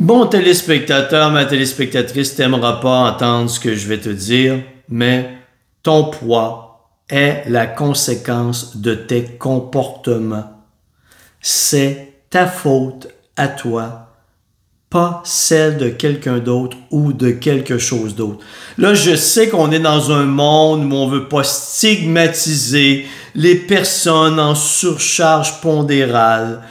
Bon téléspectateur, ma téléspectatrice, t'aimeras pas entendre ce que je vais te dire, mais ton poids est la conséquence de tes comportements. C'est ta faute à toi pas celle de quelqu'un d'autre ou de quelque chose d'autre. Là, je sais qu'on est dans un monde où on veut pas stigmatiser les personnes en surcharge pondérale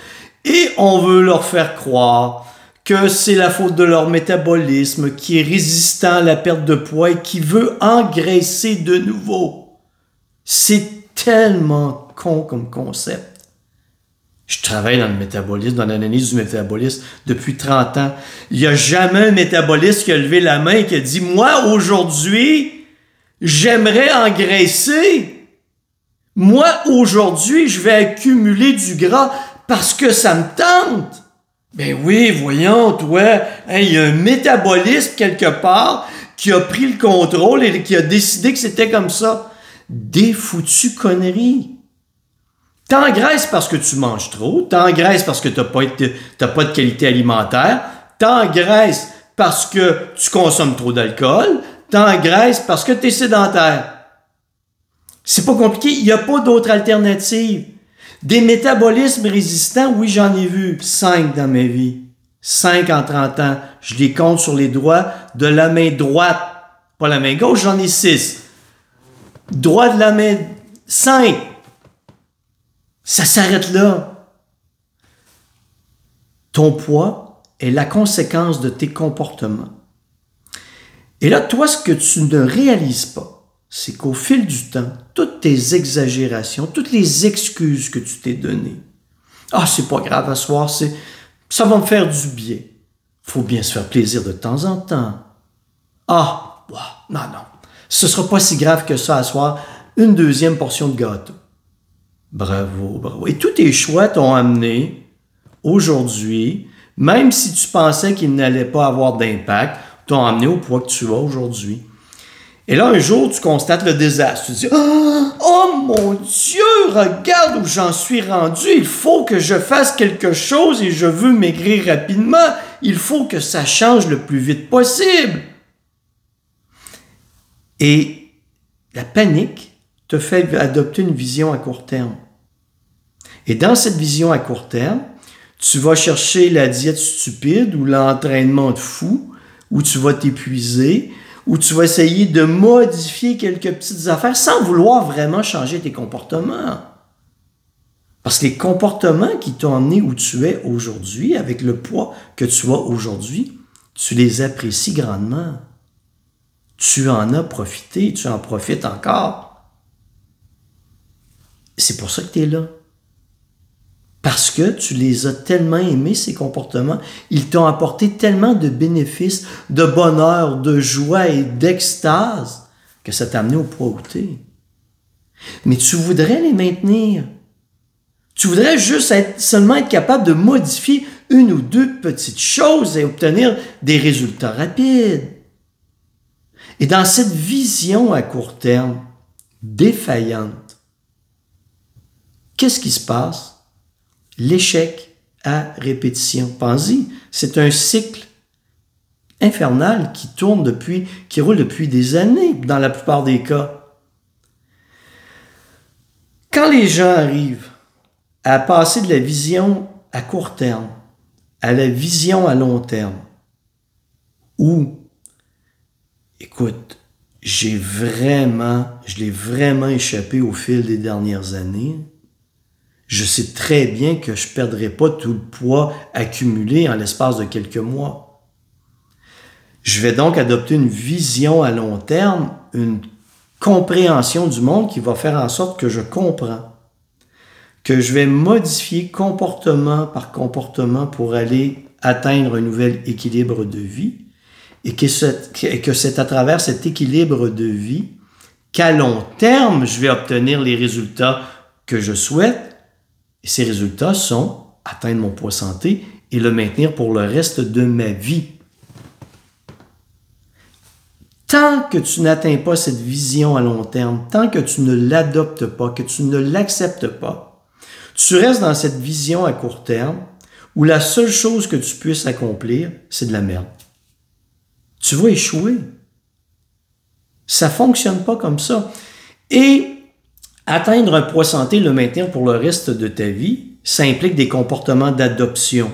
et on veut leur faire croire que c'est la faute de leur métabolisme qui est résistant à la perte de poids et qui veut engraisser de nouveau. C'est tellement con comme concept. Je travaille dans le métabolisme, dans l'analyse du métabolisme depuis 30 ans. Il n'y a jamais un métaboliste qui a levé la main et qui a dit, moi, aujourd'hui, j'aimerais engraisser. Moi, aujourd'hui, je vais accumuler du gras parce que ça me tente. Ben oui, voyons, toi, hein, il y a un métabolisme quelque part qui a pris le contrôle et qui a décidé que c'était comme ça. Des foutues conneries. T'engraisses parce que tu manges trop, t'engraisses parce que t'as pas, de qualité alimentaire, t'engraisses parce que tu consommes trop d'alcool, t'engraisses parce que tu es sédentaire. C'est pas compliqué, il n'y a pas d'autre alternative. Des métabolismes résistants, oui, j'en ai vu cinq dans ma vie. Cinq en 30 ans. Je les compte sur les doigts de la main droite. Pas la main gauche, j'en ai six. Droit de la main, cinq. Ça s'arrête là. Ton poids est la conséquence de tes comportements. Et là, toi, ce que tu ne réalises pas, c'est qu'au fil du temps, toutes tes exagérations, toutes les excuses que tu t'es données, ah, c'est pas grave à soir, c'est, ça va me faire du bien. Faut bien se faire plaisir de temps en temps. Ah, non, non. Ce sera pas si grave que ça à soir, une deuxième portion de gâteau. Bravo, bravo. Et tous tes choix t'ont amené aujourd'hui, même si tu pensais qu'ils n'allaient pas avoir d'impact, t'ont amené au poids que tu as aujourd'hui. Et là, un jour, tu constates le désastre. Tu dis, oh, oh mon Dieu, regarde où j'en suis rendu. Il faut que je fasse quelque chose et je veux maigrir rapidement. Il faut que ça change le plus vite possible. Et la panique te fait adopter une vision à court terme. Et dans cette vision à court terme, tu vas chercher la diète stupide ou l'entraînement de fou, où tu vas t'épuiser, où tu vas essayer de modifier quelques petites affaires sans vouloir vraiment changer tes comportements. Parce que les comportements qui t'ont amené où tu es aujourd'hui, avec le poids que tu as aujourd'hui, tu les apprécies grandement. Tu en as profité, tu en profites encore. C'est pour ça que tu es là. Parce que tu les as tellement aimés, ces comportements. Ils t'ont apporté tellement de bénéfices, de bonheur, de joie et d'extase que ça t'a amené au poids Mais tu voudrais les maintenir. Tu voudrais juste seulement être capable de modifier une ou deux petites choses et obtenir des résultats rapides. Et dans cette vision à court terme, défaillante, qu'est-ce qui se passe? L'échec à répétition. Pensez, c'est un cycle infernal qui tourne depuis, qui roule depuis des années dans la plupart des cas. Quand les gens arrivent à passer de la vision à court terme à la vision à long terme, où, écoute, j'ai vraiment, je l'ai vraiment échappé au fil des dernières années, je sais très bien que je ne perdrai pas tout le poids accumulé en l'espace de quelques mois. Je vais donc adopter une vision à long terme, une compréhension du monde qui va faire en sorte que je comprends, que je vais modifier comportement par comportement pour aller atteindre un nouvel équilibre de vie et que c'est à travers cet équilibre de vie qu'à long terme, je vais obtenir les résultats que je souhaite et ces résultats sont atteindre mon poids santé et le maintenir pour le reste de ma vie. Tant que tu n'atteins pas cette vision à long terme, tant que tu ne l'adoptes pas, que tu ne l'acceptes pas, tu restes dans cette vision à court terme où la seule chose que tu puisses accomplir, c'est de la merde. Tu vas échouer. Ça fonctionne pas comme ça. Et atteindre un poids santé, le maintenir pour le reste de ta vie, ça implique des comportements d'adoption.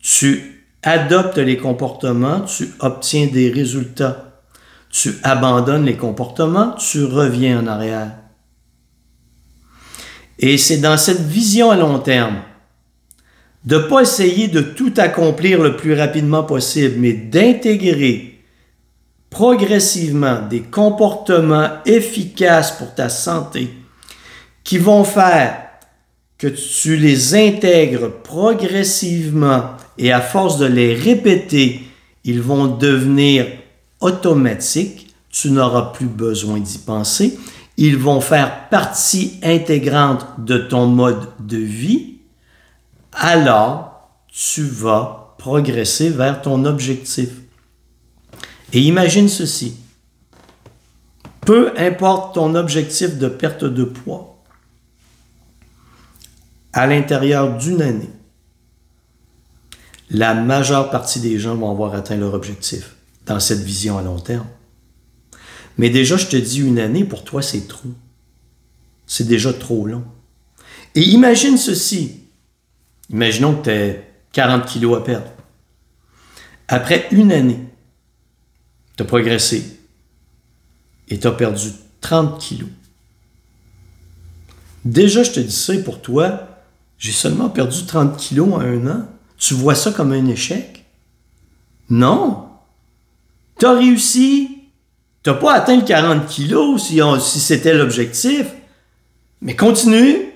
Tu adoptes les comportements, tu obtiens des résultats. Tu abandonnes les comportements, tu reviens en arrière. Et c'est dans cette vision à long terme de ne pas essayer de tout accomplir le plus rapidement possible, mais d'intégrer progressivement des comportements efficaces pour ta santé qui vont faire que tu les intègres progressivement et à force de les répéter, ils vont devenir automatiques. Tu n'auras plus besoin d'y penser. Ils vont faire partie intégrante de ton mode de vie. Alors, tu vas progresser vers ton objectif. Et imagine ceci. Peu importe ton objectif de perte de poids, à l'intérieur d'une année, la majeure partie des gens vont avoir atteint leur objectif dans cette vision à long terme. Mais déjà, je te dis une année, pour toi, c'est trop. C'est déjà trop long. Et imagine ceci. Imaginons que tu as 40 kilos à perdre. Après une année, tu as progressé et tu as perdu 30 kilos. Déjà, je te dis ça pour toi, j'ai seulement perdu 30 kilos en un an. Tu vois ça comme un échec? Non. Tu as réussi. Tu n'as pas atteint le 40 kilos si, si c'était l'objectif. Mais continue.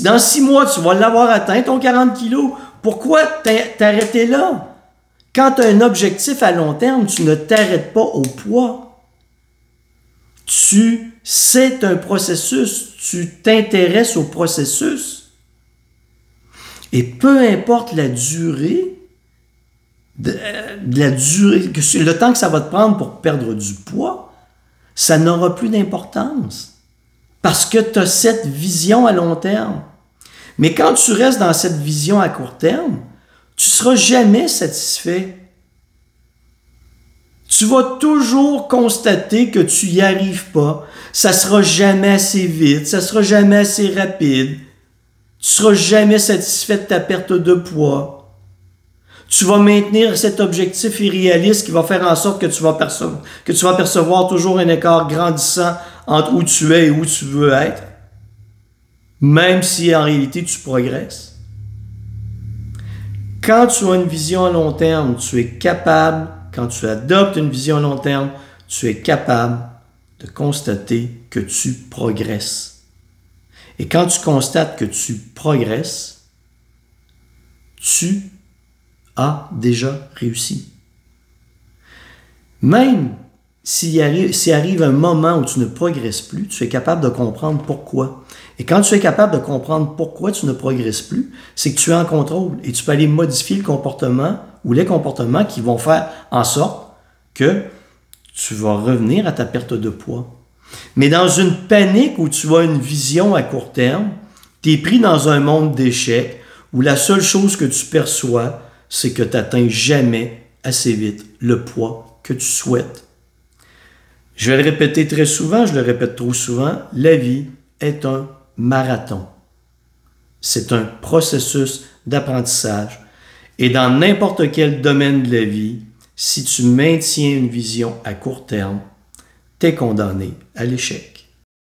Dans six mois, tu vas l'avoir atteint, ton 40 kilos. Pourquoi t'arrêter là? Quand tu as un objectif à long terme, tu ne t'arrêtes pas au poids. Tu, c'est un processus. Tu t'intéresses au processus. Et peu importe la durée, de, la durée, le temps que ça va te prendre pour perdre du poids, ça n'aura plus d'importance. Parce que tu as cette vision à long terme. Mais quand tu restes dans cette vision à court terme, tu seras jamais satisfait. Tu vas toujours constater que tu n'y arrives pas. Ça sera jamais assez vite, ça sera jamais assez rapide. Tu seras jamais satisfait de ta perte de poids. Tu vas maintenir cet objectif irréaliste qui va faire en sorte que tu vas percevoir, que tu vas percevoir toujours un écart grandissant entre où tu es et où tu veux être, même si en réalité tu progresses. Quand tu as une vision à long terme, tu es capable, quand tu adoptes une vision à long terme, tu es capable de constater que tu progresses. Et quand tu constates que tu progresses, tu as déjà réussi. Même s'il arrive, arrive un moment où tu ne progresses plus, tu es capable de comprendre pourquoi. Et quand tu es capable de comprendre pourquoi tu ne progresses plus, c'est que tu es en contrôle et tu peux aller modifier le comportement ou les comportements qui vont faire en sorte que tu vas revenir à ta perte de poids. Mais dans une panique où tu as une vision à court terme, tu es pris dans un monde d'échecs où la seule chose que tu perçois, c'est que tu n'atteins jamais assez vite le poids que tu souhaites. Je vais le répéter très souvent, je le répète trop souvent, la vie est un marathon. C'est un processus d'apprentissage. Et dans n'importe quel domaine de la vie, si tu maintiens une vision à court terme, t'es condamné à l'échec.